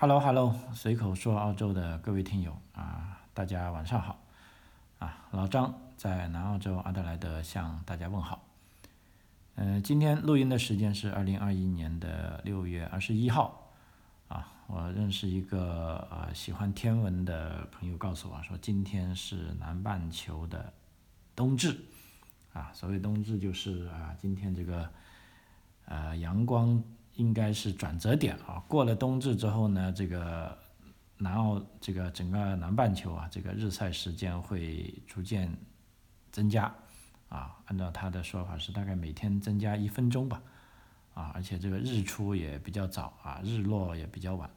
Hello Hello，随口说澳洲的各位听友啊，大家晚上好啊，老张在南澳洲阿德莱德向大家问好。嗯，今天录音的时间是二零二一年的六月二十一号啊。我认识一个呃喜欢天文的朋友告诉我说，今天是南半球的冬至啊。所谓冬至就是啊，今天这个呃阳光。应该是转折点啊，过了冬至之后呢，这个南澳这个整个南半球啊，这个日晒时间会逐渐增加啊，按照他的说法是大概每天增加一分钟吧啊，而且这个日出也比较早啊，日落也比较晚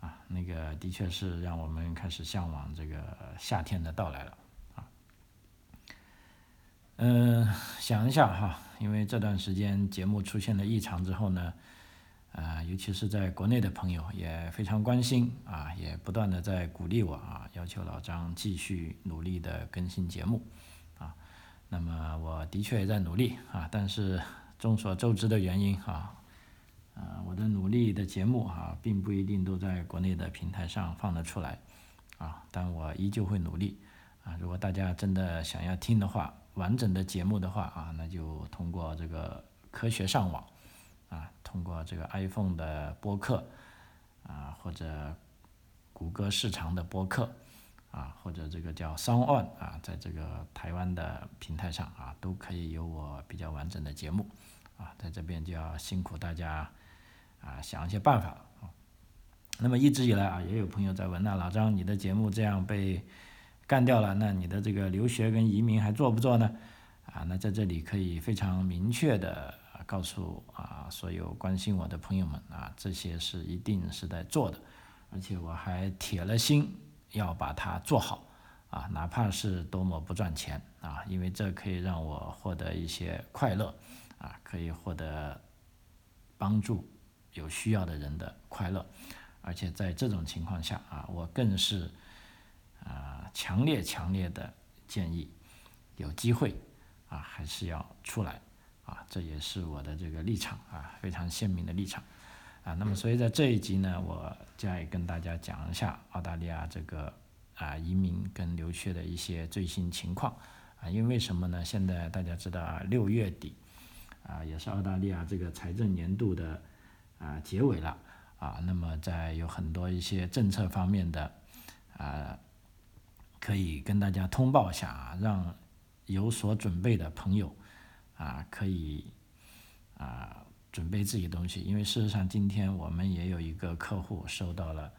啊，那个的确是让我们开始向往这个夏天的到来了啊。嗯，想一下哈，因为这段时间节目出现了异常之后呢。啊，尤其是在国内的朋友也非常关心啊，也不断的在鼓励我啊，要求老张继续努力的更新节目啊。那么我的确也在努力啊，但是众所周知的原因啊，啊，我的努力的节目啊，并不一定都在国内的平台上放得出来啊，但我依旧会努力啊。如果大家真的想要听的话，完整的节目的话啊，那就通过这个科学上网。啊，通过这个 iPhone 的播客啊，或者谷歌市场的播客啊，或者这个叫 Sound On 啊，在这个台湾的平台上啊，都可以有我比较完整的节目啊，在这边就要辛苦大家啊，想一些办法啊。那么一直以来啊，也有朋友在问，那老张，你的节目这样被干掉了，那你的这个留学跟移民还做不做呢？啊，那在这里可以非常明确的。告诉啊，所有关心我的朋友们啊，这些是一定是在做的，而且我还铁了心要把它做好啊，哪怕是多么不赚钱啊，因为这可以让我获得一些快乐啊，可以获得帮助有需要的人的快乐，而且在这种情况下啊，我更是啊强烈强烈的建议，有机会啊还是要出来。啊，这也是我的这个立场啊，非常鲜明的立场啊。那么，所以在这一集呢，我再跟大家讲一下澳大利亚这个啊移民跟留学的一些最新情况啊。因为什么呢？现在大家知道啊，六月底啊，也是澳大利亚这个财政年度的啊结尾了啊。那么，在有很多一些政策方面的啊，可以跟大家通报一下啊，让有所准备的朋友。啊，可以啊，准备自己东西，因为事实上今天我们也有一个客户收到了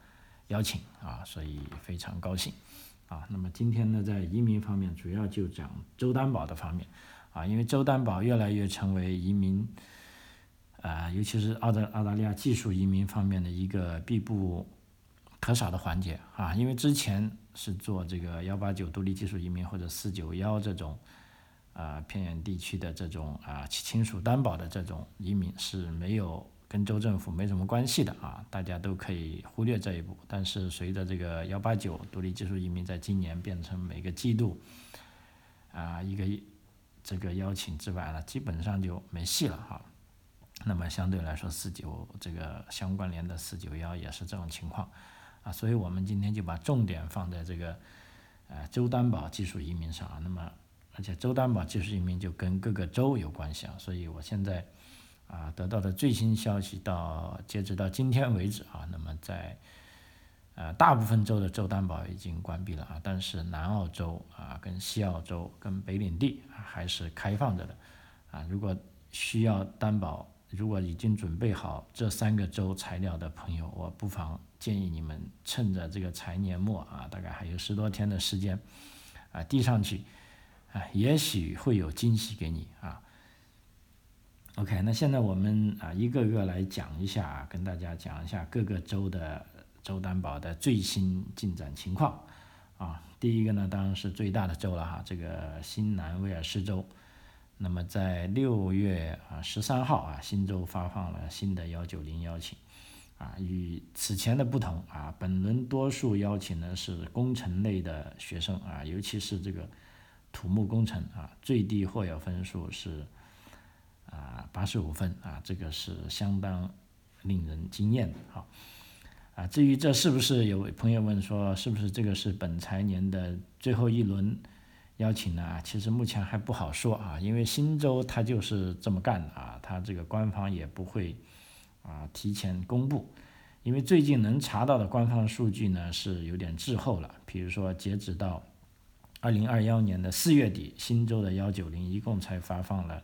邀请啊，所以非常高兴啊。那么今天呢，在移民方面，主要就讲州担保的方面啊，因为州担保越来越成为移民啊，尤其是澳大澳大利亚技术移民方面的一个必不可少的环节啊，因为之前是做这个幺八九独立技术移民或者四九幺这种。啊，偏远地区的这种啊亲属担保的这种移民是没有跟州政府没什么关系的啊，大家都可以忽略这一步。但是随着这个幺八九独立技术移民在今年变成每个季度啊一个这个邀请之外了，基本上就没戏了哈。那么相对来说，四九这个相关联的四九幺也是这种情况啊，所以我们今天就把重点放在这个呃州担保技术移民上啊，那么。而且州担保技术移民就跟各个州有关系啊，所以我现在啊得到的最新消息到截止到今天为止啊，那么在呃大部分州的州担保已经关闭了啊，但是南澳洲啊跟西澳洲跟北领地还是开放着的啊，如果需要担保，如果已经准备好这三个州材料的朋友，我不妨建议你们趁着这个财年末啊，大概还有十多天的时间啊递上去。啊，也许会有惊喜给你啊。OK，那现在我们啊一个个来讲一下，跟大家讲一下各个州的州担保的最新进展情况啊。第一个呢，当然是最大的州了哈，这个新南威尔士州。那么在六月啊十三号啊，新州发放了新的幺九零邀请啊，与此前的不同啊，本轮多数邀请呢是工程类的学生啊，尤其是这个。土木工程啊，最低获邀分数是啊八十五分啊，这个是相当令人惊艳的哈啊，至于这是不是有朋友问说，是不是这个是本财年的最后一轮邀请呢？其实目前还不好说啊，因为新州它就是这么干的啊，它这个官方也不会啊提前公布，因为最近能查到的官方数据呢是有点滞后了，比如说截止到二零二幺年的四月底，新州的幺九零一共才发放了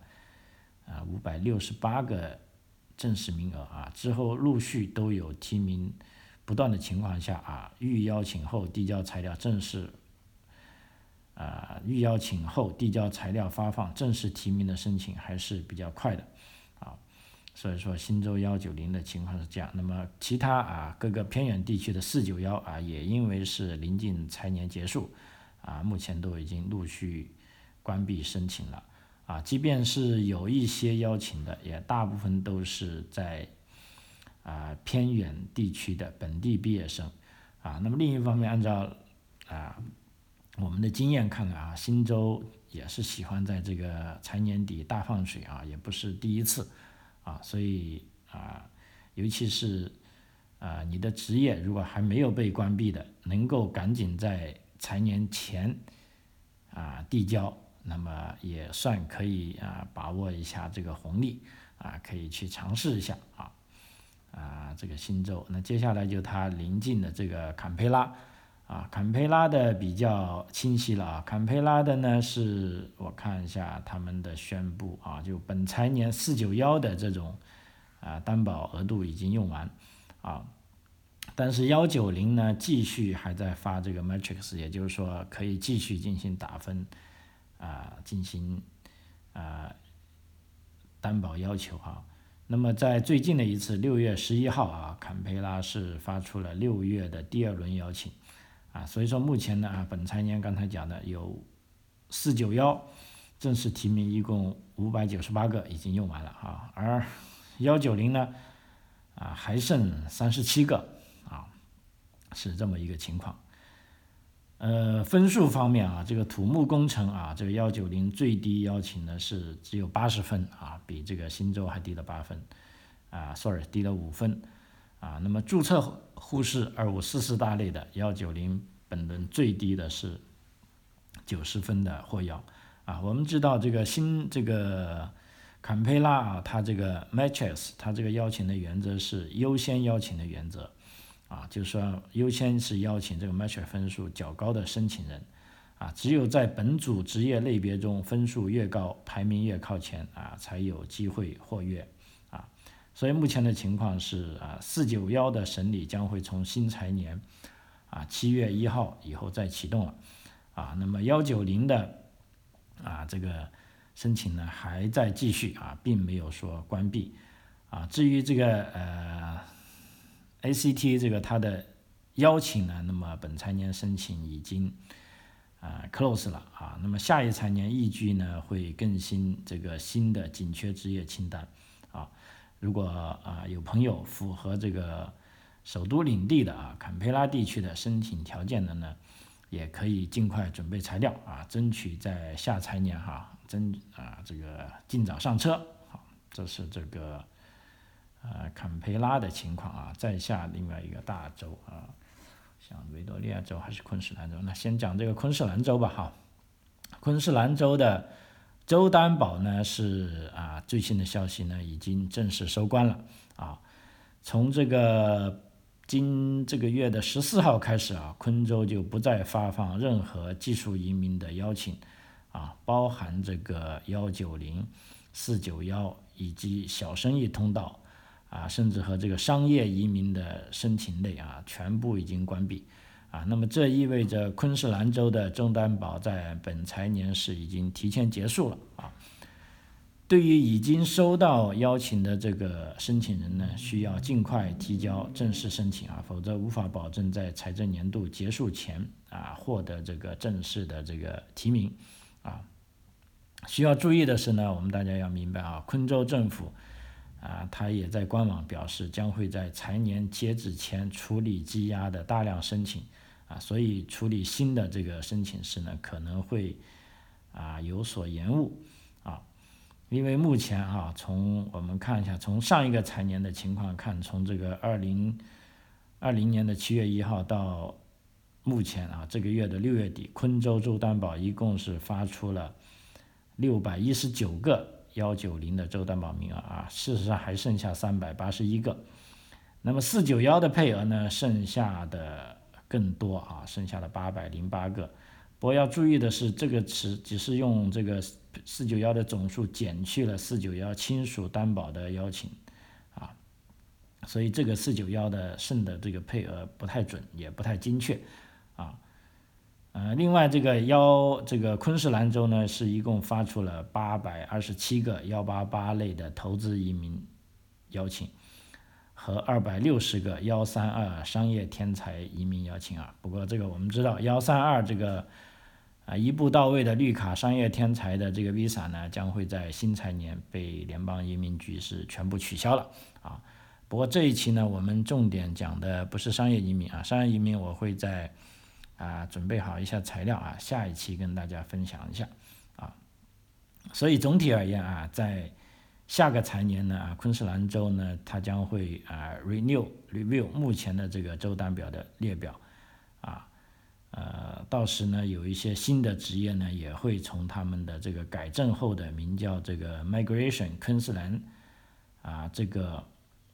啊五百六十八个正式名额啊，之后陆续都有提名。不断的情况下啊，预邀请后递交材料正式，啊预邀请后递交材料发放正式提名的申请还是比较快的，啊，所以说新州幺九零的情况是这样。那么其他啊各个偏远地区的四九幺啊，也因为是临近财年结束，啊目前都已经陆续关闭申请了，啊即便是有一些邀请的，也大部分都是在。啊，偏远地区的本地毕业生，啊，那么另一方面，按照啊我们的经验看来啊，新州也是喜欢在这个财年底大放水啊，也不是第一次，啊，所以啊，尤其是啊你的职业如果还没有被关闭的，能够赶紧在财年前啊递交，那么也算可以啊把握一下这个红利，啊，可以去尝试一下啊。啊，这个新州，那接下来就它临近的这个坎培拉，啊，坎培拉的比较清晰了啊，坎培拉的呢是我看一下他们的宣布啊，就本财年四九幺的这种啊担保额度已经用完啊，但是幺九零呢继续还在发这个 matrix，也就是说可以继续进行打分啊，进行啊担保要求啊。那么在最近的一次六月十一号啊，坎培拉是发出了六月的第二轮邀请，啊，所以说目前呢啊，本财年刚才讲的有四九幺正式提名一共五百九十八个已经用完了啊，而幺九零呢啊还剩三十七个，是这么一个情况。呃，分数方面啊，这个土木工程啊，这个幺九零最低邀请的是只有八十分啊，比这个新州还低了八分，啊，sorry，低了五分，啊，那么注册护士二五四四大类的幺九零本轮最低的是九十分的获邀，啊，我们知道这个新这个坎培拉啊，它这个 matches，它这个邀请的原则是优先邀请的原则。啊，就是说优先是邀请这个 match 分数较高的申请人，啊，只有在本组职业类别中分数越高，排名越靠前啊，才有机会获约，啊，所以目前的情况是啊，四九幺的审理将会从新财年啊七月一号以后再启动了，啊，那么幺九零的啊这个申请呢还在继续啊，并没有说关闭，啊，至于这个呃。ACT 这个它的邀请呢，那么本财年申请已经啊 close 了啊，那么下一财年易居呢会更新这个新的紧缺职业清单啊，如果啊有朋友符合这个首都领地的啊坎培拉地区的申请条件的呢，也可以尽快准备材料啊，争取在下财年哈争啊这个尽早上车好，这是这个。呃，坎培拉的情况啊，在下另外一个大洲啊，像维多利亚州还是昆士兰州？那先讲这个昆士兰州吧，哈。昆士兰州的州担保呢是啊，最新的消息呢已经正式收官了啊。从这个今这个月的十四号开始啊，昆州就不再发放任何技术移民的邀请啊，包含这个幺九零、四九幺以及小生意通道。啊，甚至和这个商业移民的申请类啊，全部已经关闭，啊，那么这意味着昆士兰州的中担保在本财年是已经提前结束了啊。对于已经收到邀请的这个申请人呢，需要尽快提交正式申请啊，否则无法保证在财政年度结束前啊获得这个正式的这个提名啊。需要注意的是呢，我们大家要明白啊，昆州政府。啊，他也在官网表示，将会在财年截止前处理积压的大量申请，啊，所以处理新的这个申请时呢，可能会啊有所延误，啊，因为目前啊，从我们看一下，从上一个财年的情况看，从这个二零二零年的七月一号到目前啊，这个月的六月底，昆州州担保一共是发出了六百一十九个幺九零的州担保名额啊，事实上还剩下三百八十一个。那么四九幺的配额呢，剩下的更多啊，剩下的八百零八个。不过要注意的是，这个词只是用这个四九幺的总数减去了四九幺亲属担保的邀请啊。所以这个四九幺的剩的这个配额不太准，也不太精确，啊，呃，另外这个幺这个昆士兰州呢是一共发出了八百二十七个幺八八类的投资移民邀请，和二百六十个幺三二商业天才移民邀请啊。不过这个我们知道幺三二这个啊一步到位的绿卡商业天才的这个 visa 呢，将会在新财年被联邦移民局是全部取消了啊。不过这一期呢，我们重点讲的不是商业移民啊，商业移民我会在啊准备好一下材料啊，下一期跟大家分享一下啊。所以总体而言啊，在下个财年呢啊，昆士兰州呢，它将会啊 renew review 目前的这个州单表的列表啊，呃，到时呢有一些新的职业呢，也会从他们的这个改正后的名叫这个 migration 昆士兰啊这个。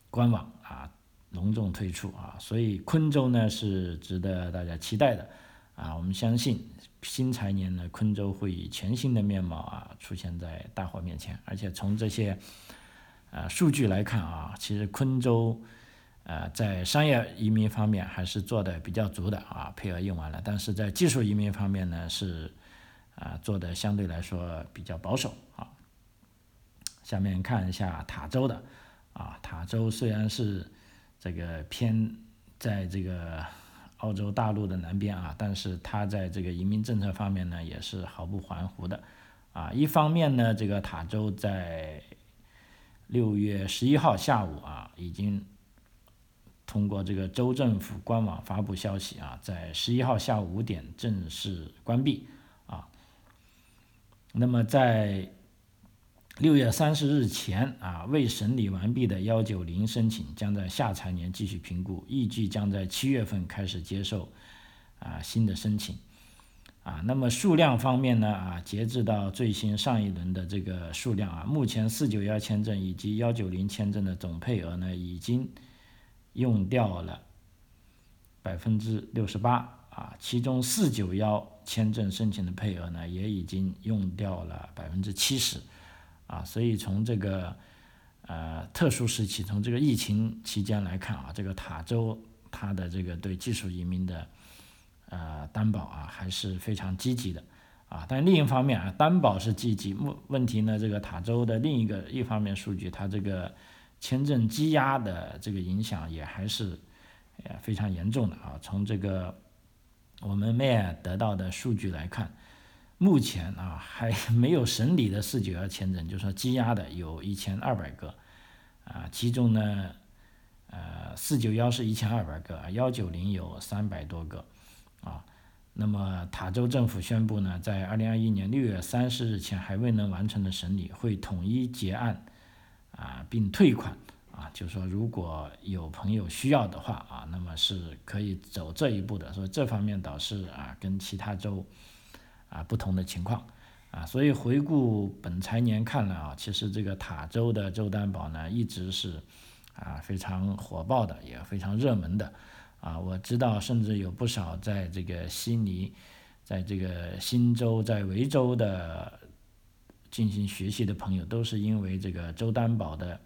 官网啊，隆重推出啊，所以昆州呢是值得大家期待的啊。我们相信新财年呢，昆州会以全新的面貌啊出现在大伙面前。而且从这些呃数据来看啊，其实昆州呃在商业移民方面还是做的比较足的啊，配额用完了。但是在技术移民方面呢，是啊做的相对来说比较保守啊。下面看一下塔州的。啊，塔州虽然是这个偏在这个澳洲大陆的南边啊，但是它在这个移民政策方面呢，也是毫不含糊的。啊，一方面呢，这个塔州在六月十一号下午啊，已经通过这个州政府官网发布消息啊，在十一号下午五点正式关闭啊。那么在六月三十日前啊，未审理完毕的幺九零申请将在下财年继续评估，预计将在七月份开始接受啊新的申请啊。那么数量方面呢啊，截至到最新上一轮的这个数量啊，目前四九幺签证以及幺九零签证的总配额呢，已经用掉了百分之六十八啊，其中四九幺签证申请的配额呢，也已经用掉了百分之七十。啊，所以从这个呃特殊时期，从这个疫情期间来看啊，这个塔州它的这个对技术移民的呃担保啊还是非常积极的啊。但另一方面啊，担保是积极，问问题呢，这个塔州的另一个一方面数据，它这个签证积压的这个影响也还是呃非常严重的啊。从这个我们 May 得到的数据来看。目前啊还 没有审理的四九幺签证，就是说积压的有一千二百个，啊，其中呢，呃，四九幺是一千二百个，幺九零有三百多个，啊，那么塔州政府宣布呢，在二零二一年六月三十日前还未能完成的审理，会统一结案，啊，并退款，啊，就说如果有朋友需要的话，啊，那么是可以走这一步的，所以这方面倒是啊，跟其他州。啊，不同的情况，啊，所以回顾本财年看来啊，其实这个塔州的州担保呢，一直是啊非常火爆的，也非常热门的，啊，我知道甚至有不少在这个悉尼，在这个新州、在维州的进行学习的朋友，都是因为这个州担保的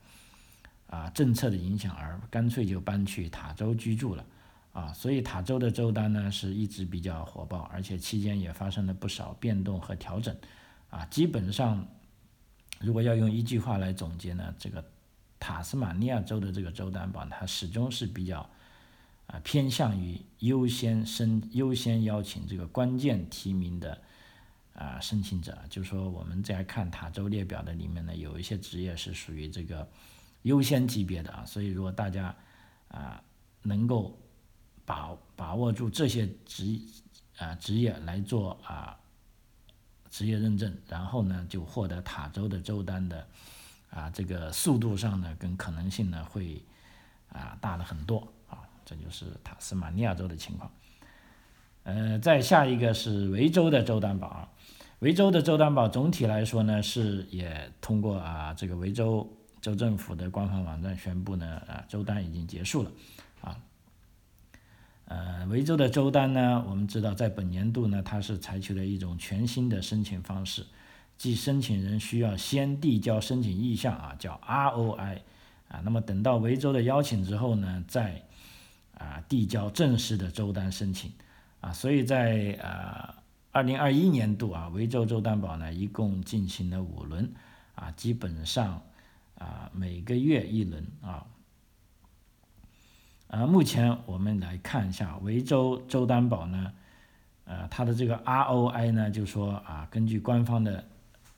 啊政策的影响而干脆就搬去塔州居住了。啊，所以塔州的州单呢是一直比较火爆，而且期间也发生了不少变动和调整，啊，基本上，如果要用一句话来总结呢，这个塔斯马尼亚州的这个州担保，它始终是比较啊偏向于优先申优先邀请这个关键提名的啊申请者，就说我们在看塔州列表的里面呢，有一些职业是属于这个优先级别的啊，所以如果大家啊能够。把把握住这些职啊职业来做啊职业认证，然后呢就获得塔州的州单的啊这个速度上呢跟可能性呢会啊大了很多啊。这就是塔斯马尼亚州的情况。呃，再下一个是维州的州担保啊，维州的州担保总体来说呢是也通过啊这个维州州政府的官方网站宣布呢啊州单已经结束了啊。呃，维州的州单呢，我们知道在本年度呢，它是采取了一种全新的申请方式，即申请人需要先递交申请意向啊，叫 ROI 啊，那么等到维州的邀请之后呢，再啊递交正式的州单申请啊，所以在呃二零二一年度啊，维州州担保呢一共进行了五轮啊，基本上啊每个月一轮啊。啊，目前我们来看一下维州州担保呢，呃，它的这个 ROI 呢，就说啊，根据官方的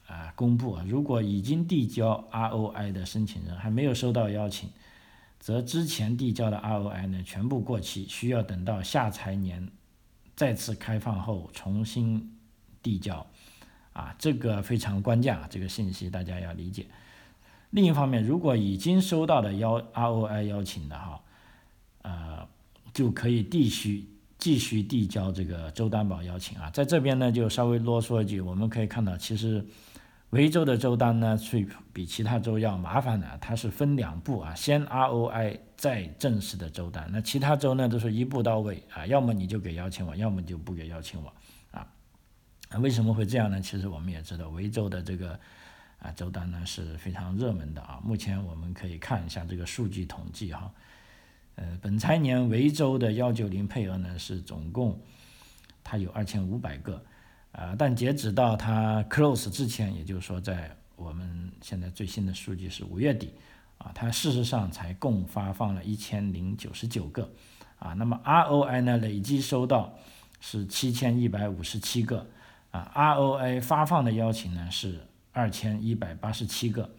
啊公布啊，如果已经递交 ROI 的申请人还没有收到邀请，则之前递交的 ROI 呢全部过期，需要等到下财年再次开放后重新递交，啊，这个非常关键啊，这个信息大家要理解。另一方面，如果已经收到的邀 ROI 邀请的哈。呃，就可以继续继续递交这个州担保邀请啊，在这边呢就稍微啰嗦一句，我们可以看到，其实维州的州单呢是比其他州要麻烦的，它是分两步啊，先 ROI 再正式的州单，那其他州呢都是一步到位啊，要么你就给邀请我，要么就不给邀请我啊。为什么会这样呢？其实我们也知道，维州的这个啊州单呢是非常热门的啊，目前我们可以看一下这个数据统计哈。呃，本财年维州的幺九零配额呢是总共，它有二千五百个，啊，但截止到它 close 之前，也就是说在我们现在最新的数据是五月底，啊，它事实上才共发放了一千零九十九个，啊，那么 ROI 呢累计收到是七千一百五十七个，啊，ROI 发放的邀请呢是二千一百八十七个，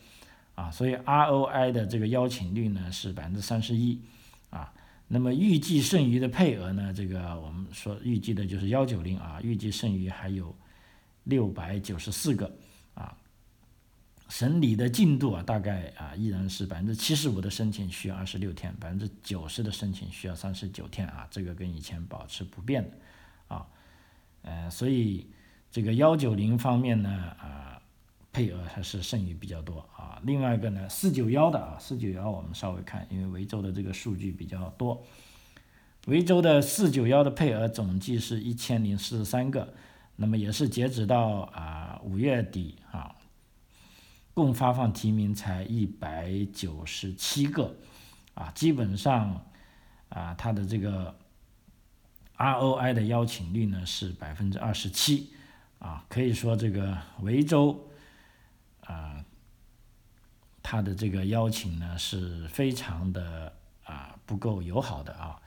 啊，所以 ROI 的这个邀请率呢是百分之三十一。啊，那么预计剩余的配额呢？这个我们说预计的就是幺九零啊，预计剩余还有六百九十四个啊。审理的进度啊，大概啊依然是百分之七十五的申请需要二十六天，百分之九十的申请需要三十九天啊，这个跟以前保持不变的啊。呃，所以这个幺九零方面呢啊。配额还是剩余比较多啊，另外一个呢，四九幺的啊，四九幺我们稍微看，因为维州的这个数据比较多，维州的四九幺的配额总计是一千零四十三个，那么也是截止到啊五月底啊，共发放提名才一百九十七个，啊，基本上啊它的这个 ROI 的邀请率呢是百分之二十七，啊，可以说这个维州。啊，他的这个邀请呢是非常的啊不够友好的啊，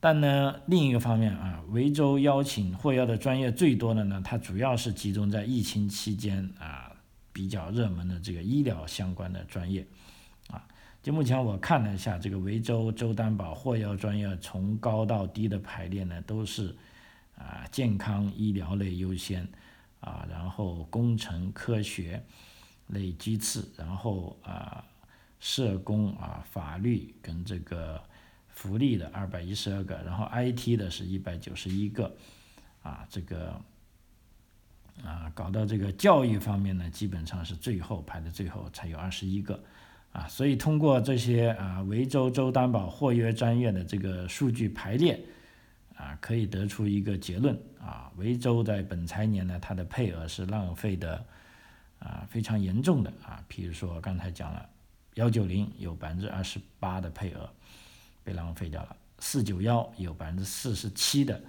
但呢另一个方面啊，维州邀请获邀的专业最多的呢，它主要是集中在疫情期间啊比较热门的这个医疗相关的专业啊。就目前我看了一下这个维州州担保获邀专业从高到低的排列呢，都是啊健康医疗类优先啊，然后工程科学。类居次，然后啊，社工啊，法律跟这个福利的二百一十二个，然后 IT 的是一百九十一个，啊，这个啊，搞到这个教育方面呢，基本上是最后排的最后才有二十一个，啊，所以通过这些啊维州州担保或约专业的这个数据排列，啊，可以得出一个结论啊，维州在本财年呢，它的配额是浪费的。啊，非常严重的啊，比如说刚才讲了，幺九零有百分之二十八的配额被浪费掉了，四九幺有百分之四十七的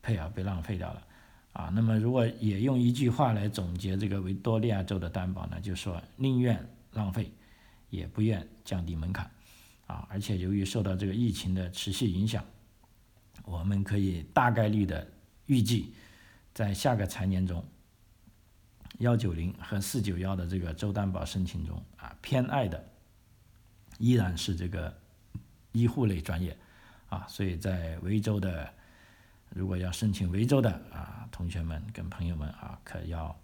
配额被浪费掉了，啊，那么如果也用一句话来总结这个维多利亚州的担保呢，就说宁愿浪费，也不愿降低门槛，啊，而且由于受到这个疫情的持续影响，我们可以大概率的预计，在下个财年中。幺九零和四九幺的这个州担保申请中啊，偏爱的依然是这个医护类专业啊，所以在维州的如果要申请维州的啊，同学们跟朋友们啊，可要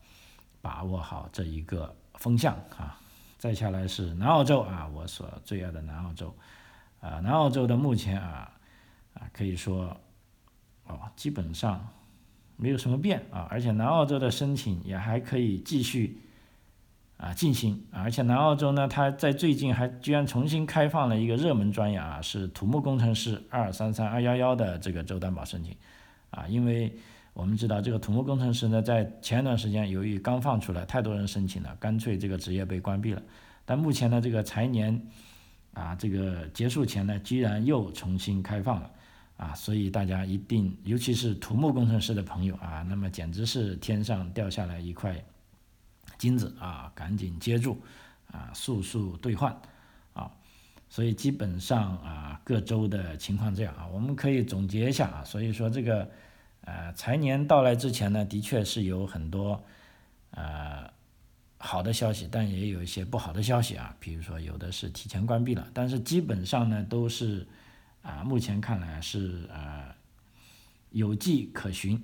把握好这一个风向啊。再下来是南澳洲啊，我所最爱的南澳洲啊，南澳洲的目前啊啊可以说，哦，基本上没有什么变啊，而且南澳洲的申请也还可以继续啊进行，而且南澳洲呢，它在最近还居然重新开放了一个热门专业啊，是土木工程师二三三二幺幺的这个州担保申请啊，因为我们知道这个土木工程师呢，在前一段时间由于刚放出来，太多人申请了，干脆这个职业被关闭了，但目前呢，这个财年。啊，这个结束前呢，居然又重新开放了，啊，所以大家一定，尤其是土木工程师的朋友啊，那么简直是天上掉下来一块金子啊，赶紧接住，啊，速速兑换，啊，所以基本上啊，各州的情况这样啊，我们可以总结一下啊，所以说这个，呃，财年到来之前呢，的确是有很多，呃。好的消息，但也有一些不好的消息啊，比如说有的是提前关闭了，但是基本上呢都是啊，目前看来是呃有迹可循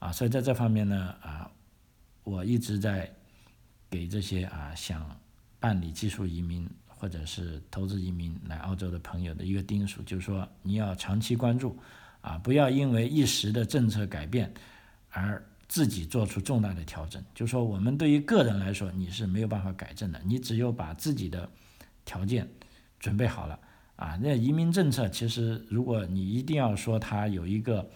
啊，所以在这方面呢啊，我一直在给这些啊想办理技术移民或者是投资移民来澳洲的朋友的一个叮嘱，就是说你要长期关注啊，不要因为一时的政策改变而。自己做出重大的调整，就说我们对于个人来说，你是没有办法改正的。你只有把自己的条件准备好了啊。那移民政策其实，如果你一定要说它有一个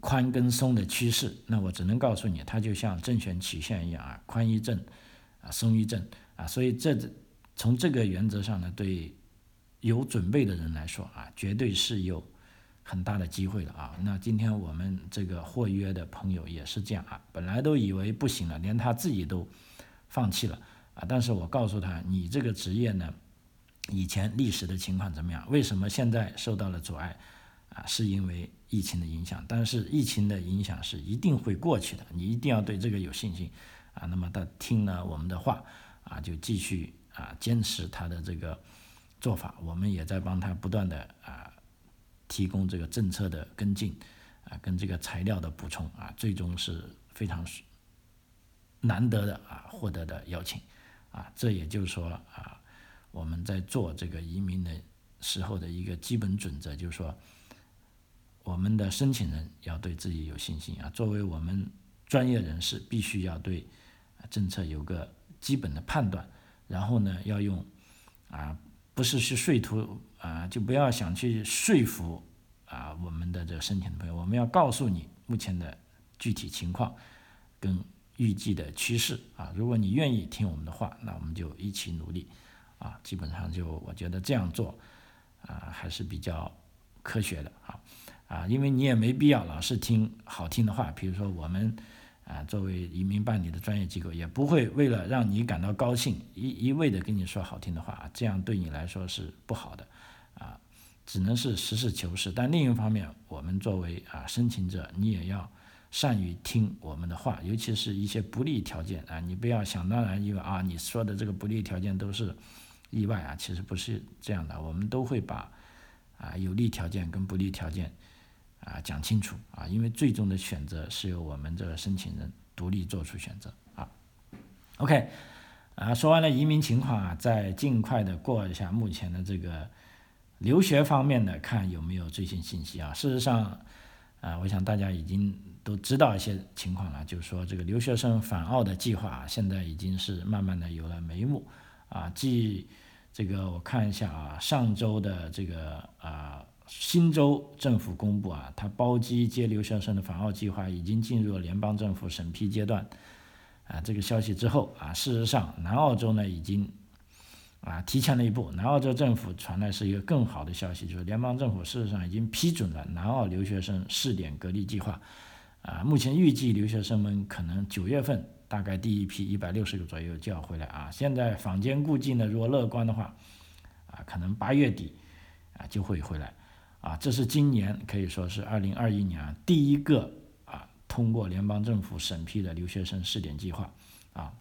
宽跟松的趋势，那我只能告诉你，它就像正弦曲线一样啊，宽一阵啊，松一阵啊。所以这从这个原则上呢，对有准备的人来说啊，绝对是有。很大的机会的啊！那今天我们这个获约的朋友也是这样啊，本来都以为不行了，连他自己都放弃了啊。但是我告诉他，你这个职业呢，以前历史的情况怎么样？为什么现在受到了阻碍？啊，是因为疫情的影响。但是疫情的影响是一定会过去的，你一定要对这个有信心啊。那么他听了我们的话啊，就继续啊坚持他的这个做法，我们也在帮他不断的啊。提供这个政策的跟进，啊，跟这个材料的补充啊，最终是非常难得的啊，获得的邀请，啊，这也就是说啊，我们在做这个移民的时候的一个基本准则，就是说，我们的申请人要对自己有信心啊，作为我们专业人士，必须要对政策有个基本的判断，然后呢，要用啊。不是去说服啊，就不要想去说服啊我们的这个申请的朋友。我们要告诉你目前的具体情况跟预计的趋势啊。如果你愿意听我们的话，那我们就一起努力啊。基本上就我觉得这样做啊还是比较科学的啊啊，因为你也没必要老是听好听的话，比如说我们。啊，作为移民办理的专业机构，也不会为了让你感到高兴，一一味的跟你说好听的话，这样对你来说是不好的，啊，只能是实事求是。但另一方面，我们作为啊申请者，你也要善于听我们的话，尤其是一些不利条件啊，你不要想当然，因为啊你说的这个不利条件都是意外啊，其实不是这样的，我们都会把啊有利条件跟不利条件。啊，讲清楚啊，因为最终的选择是由我们这个申请人独立做出选择啊。OK，啊，说完了移民情况啊，再尽快的过一下目前的这个留学方面的，看有没有最新信息啊。事实上，啊，我想大家已经都知道一些情况了，就是说这个留学生返澳的计划啊现在已经是慢慢的有了眉目啊。继这个我看一下啊，上周的这个啊。新州政府公布啊，它包机接留学生的返澳计划已经进入了联邦政府审批阶段。啊，这个消息之后啊，事实上南澳洲呢已经啊提前了一步。南澳洲政府传来是一个更好的消息，就是联邦政府事实上已经批准了南澳留学生试点隔离计划。啊，目前预计留学生们可能九月份大概第一批一百六十个左右就要回来啊。现在坊间估计呢，如果乐观的话，啊，可能八月底啊就会回来。啊，这是今年可以说是二零二一年第一个啊通过联邦政府审批的留学生试点计划啊。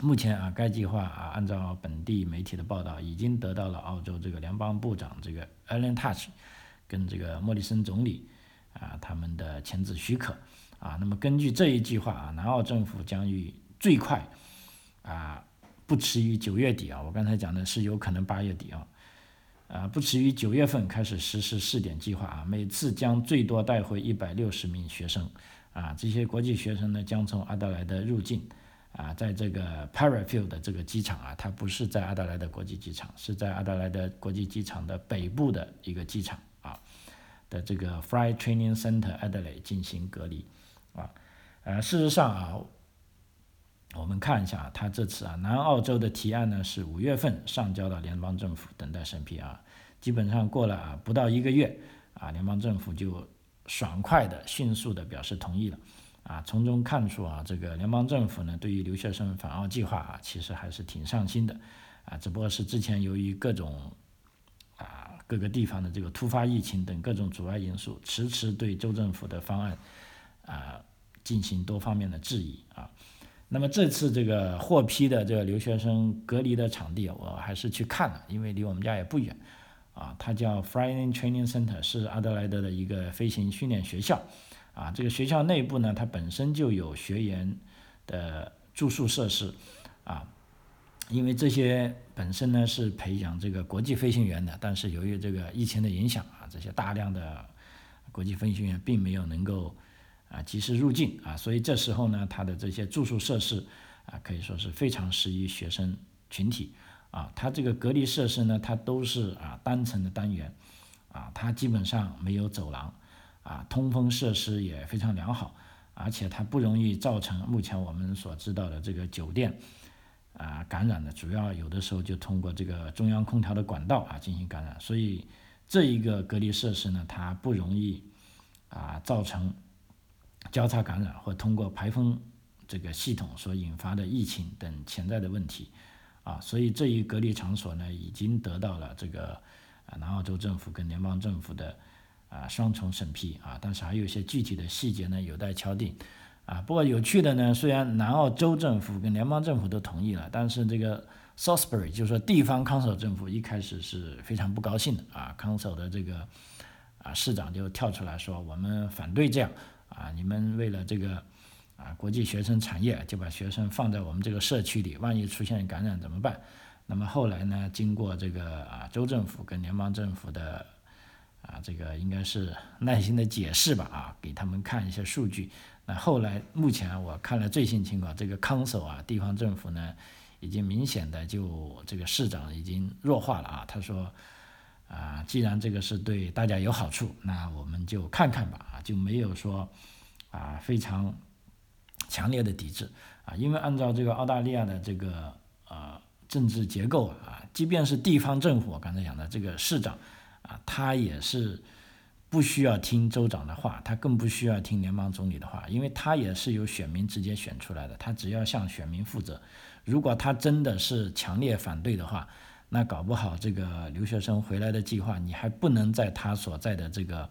目前啊，该计划啊按照本地媒体的报道，已经得到了澳洲这个联邦部长这个 Alan Touch 跟这个莫里森总理啊他们的签字许可啊。那么根据这一计划啊，南澳政府将于最快啊不迟于九月底啊，我刚才讲的是有可能八月底啊。啊，不迟于九月份开始实施试点计划啊，每次将最多带回一百六十名学生，啊，这些国际学生呢将从阿德莱德入境，啊，在这个 Parafield 的这个机场啊，它不是在阿德莱德国际机场，是在阿德莱德国际机场的北部的一个机场啊的这个 Fly Training Center Adelaide 进行隔离，啊，呃，事实上啊。我们看一下，他这次啊，南澳洲的提案呢是五月份上交到联邦政府等待审批啊，基本上过了啊不到一个月啊，联邦政府就爽快的、迅速的表示同意了啊，从中看出啊，这个联邦政府呢对于留学生返澳计划啊，其实还是挺上心的啊，只不过是之前由于各种啊各个地方的这个突发疫情等各种阻碍因素，迟迟对州政府的方案啊进行多方面的质疑啊。那么这次这个获批的这个留学生隔离的场地，我还是去看了，因为离我们家也不远，啊，它叫 Flying Training Center，是阿德莱德的一个飞行训练学校，啊，这个学校内部呢，它本身就有学员的住宿设施，啊，因为这些本身呢是培养这个国际飞行员的，但是由于这个疫情的影响啊，这些大量的国际飞行员并没有能够。啊，及时入境啊，所以这时候呢，它的这些住宿设施啊，可以说是非常适于学生群体啊。它这个隔离设施呢，它都是啊单层的单元啊，它基本上没有走廊啊，通风设施也非常良好，而且它不容易造成目前我们所知道的这个酒店啊感染的，主要有的时候就通过这个中央空调的管道啊进行感染，所以这一个隔离设施呢，它不容易啊造成。交叉感染或通过排风这个系统所引发的疫情等潜在的问题，啊，所以这一隔离场所呢已经得到了这个啊南澳洲政府跟联邦政府的啊双重审批啊，但是还有一些具体的细节呢有待敲定，啊，不过有趣的呢，虽然南澳洲政府跟联邦政府都同意了，但是这个 Salisbury 就是说地方康首政府一开始是非常不高兴的啊，康首的这个啊市长就跳出来说我们反对这样。啊，你们为了这个啊，国际学生产业就把学生放在我们这个社区里，万一出现感染怎么办？那么后来呢，经过这个啊，州政府跟联邦政府的啊，这个应该是耐心的解释吧，啊，给他们看一些数据。那后来目前我看了最新情况，这个康首啊，地方政府呢，已经明显的就这个市长已经弱化了啊，他说。啊，既然这个是对大家有好处，那我们就看看吧。啊，就没有说啊非常强烈的抵制啊，因为按照这个澳大利亚的这个呃政治结构啊，即便是地方政府，我刚才讲的这个市长啊，他也是不需要听州长的话，他更不需要听联邦总理的话，因为他也是由选民直接选出来的，他只要向选民负责。如果他真的是强烈反对的话，那搞不好这个留学生回来的计划，你还不能在他所在的这个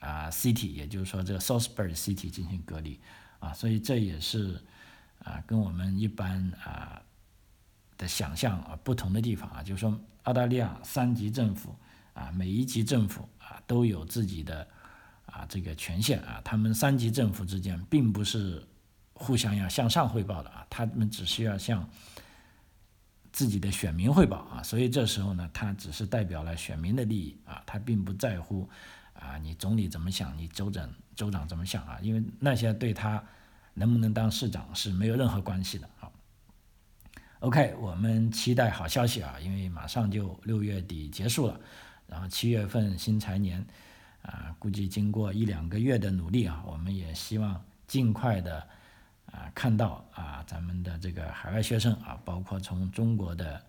啊 city，也就是说这个 Southbury city 进行隔离啊，所以这也是啊跟我们一般啊的想象啊不同的地方啊，就是说澳大利亚三级政府啊每一级政府啊都有自己的啊这个权限啊，他们三级政府之间并不是互相要向上汇报的啊，他们只需要向。自己的选民汇报啊，所以这时候呢，他只是代表了选民的利益啊，他并不在乎啊，你总理怎么想，你州长州长怎么想啊，因为那些对他能不能当市长是没有任何关系的啊。OK，我们期待好消息啊，因为马上就六月底结束了，然后七月份新财年啊，估计经过一两个月的努力啊，我们也希望尽快的。啊，看到啊，咱们的这个海外学生啊，包括从中国的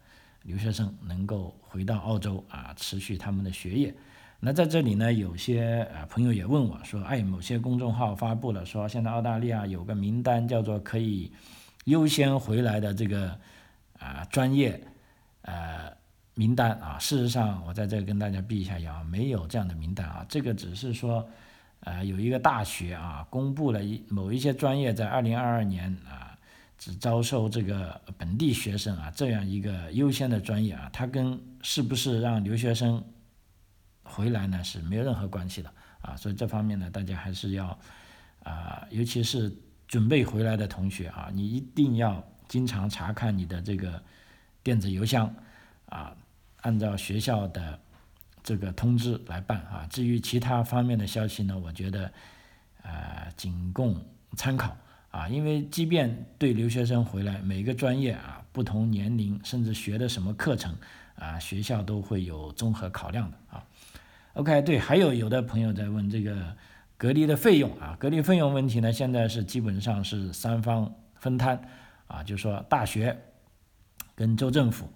留学生能够回到澳洲啊，持续他们的学业。那在这里呢，有些啊朋友也问我说，哎，某些公众号发布了说，现在澳大利亚有个名单叫做可以优先回来的这个啊专业呃名单啊。事实上，我在这跟大家避一下谣，没有这样的名单啊，这个只是说。呃，有一个大学啊，公布了一某一些专业在二零二二年啊，只招收这个本地学生啊，这样一个优先的专业啊，它跟是不是让留学生回来呢是没有任何关系的啊，所以这方面呢，大家还是要啊，尤其是准备回来的同学啊，你一定要经常查看你的这个电子邮箱啊，按照学校的这个通知来办啊。至于其他方面的消息呢，我觉得呃仅供参考啊。因为即便对留学生回来，每个专业啊不同年龄，甚至学的什么课程啊，学校都会有综合考量的啊。OK，对，还有有的朋友在问这个隔离的费用啊，隔离费用问题呢，现在是基本上是三方分摊啊，就说大学跟州政府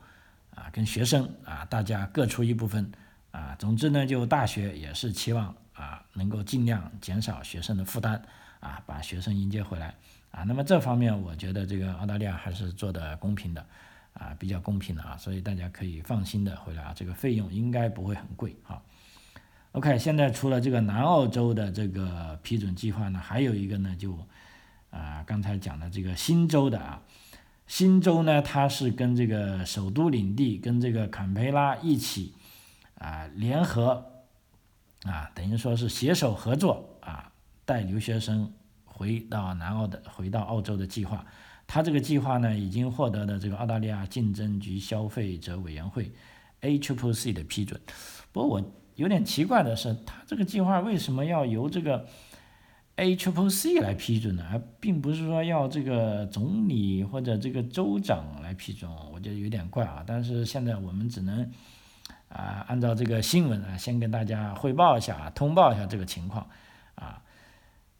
啊，跟学生啊，大家各出一部分啊。总之呢，就大学也是期望啊，能够尽量减少学生的负担啊，把学生迎接回来啊。那么这方面，我觉得这个澳大利亚还是做的公平的啊，比较公平的啊，所以大家可以放心的回来啊，这个费用应该不会很贵啊。OK，现在除了这个南澳洲的这个批准计划呢，还有一个呢，就啊刚才讲的这个新州的啊，新州呢，它是跟这个首都领地跟这个坎培拉一起啊联合啊，等于说是携手合作啊，带留学生回到南澳的回到澳洲的计划。他这个计划呢，已经获得了这个澳大利亚竞争局消费者委员会 （ACCC） 的批准。不过我。有点奇怪的是，他这个计划为什么要由这个 A Triple C 来批准呢？而并不是说要这个总理或者这个州长来批准，我觉得有点怪啊。但是现在我们只能啊，按照这个新闻啊，先跟大家汇报一下，通报一下这个情况啊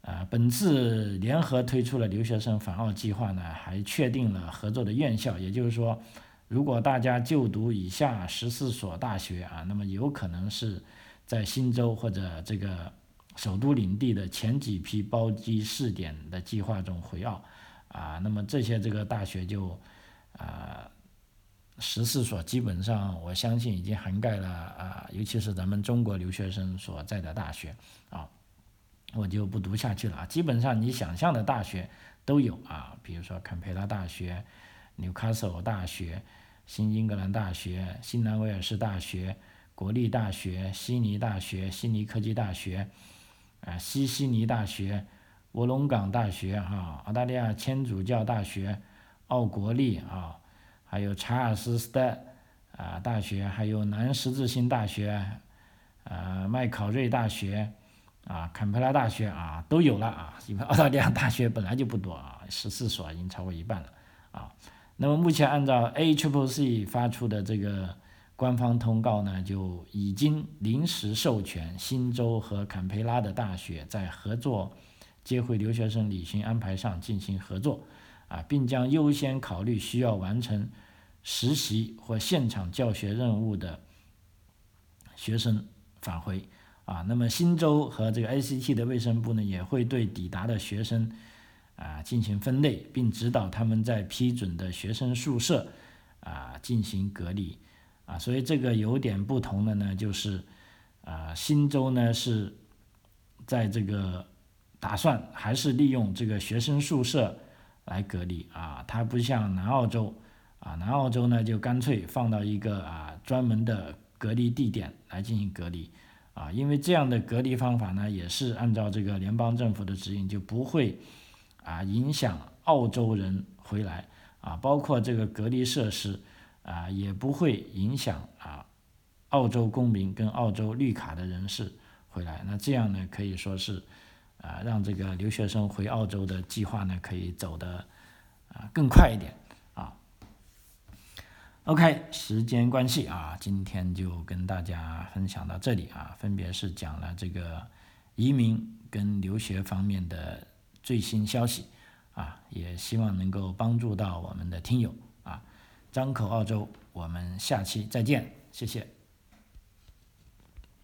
啊。本次联合推出了留学生返澳计划呢，还确定了合作的院校，也就是说。如果大家就读以下十四所大学啊，那么有可能是在新州或者这个首都领地的前几批包机试点的计划中回澳啊，那么这些这个大学就啊十四所基本上我相信已经涵盖了啊，尤其是咱们中国留学生所在的大学啊，我就不读下去了啊，基本上你想象的大学都有啊，比如说坎培拉大学、纽卡斯尔大学。新英格兰大学、新南威尔士大学、国立大学、悉尼大学、悉尼科技大学、啊西悉尼大学、卧龙岗大学哈、澳大利亚天主教大学、奥国立啊，还有查尔斯斯特啊大学，还有南十字星大学、啊麦考瑞大学、啊坎培拉大学啊都有了啊，因为澳大利亚大学本来就不多啊，十四所已经超过一半了啊。那么目前按照 A Triple C 发出的这个官方通告呢，就已经临时授权新州和坎培拉的大学在合作接回留学生旅行安排上进行合作，啊，并将优先考虑需要完成实习或现场教学任务的学生返回，啊，那么新州和这个 ACT 的卫生部呢，也会对抵达的学生。啊，进行分类，并指导他们在批准的学生宿舍啊进行隔离啊，所以这个有点不同的呢，就是啊，新州呢是在这个打算还是利用这个学生宿舍来隔离啊，它不像南澳洲啊，南澳洲呢就干脆放到一个啊专门的隔离地点来进行隔离啊，因为这样的隔离方法呢也是按照这个联邦政府的指引，就不会。啊，影响澳洲人回来啊，包括这个隔离设施啊，也不会影响啊，澳洲公民跟澳洲绿卡的人士回来。那这样呢，可以说是啊，让这个留学生回澳洲的计划呢，可以走得啊更快一点啊。OK，时间关系啊，今天就跟大家分享到这里啊，分别是讲了这个移民跟留学方面的。最新消息，啊，也希望能够帮助到我们的听友啊。张口澳洲，我们下期再见，谢谢。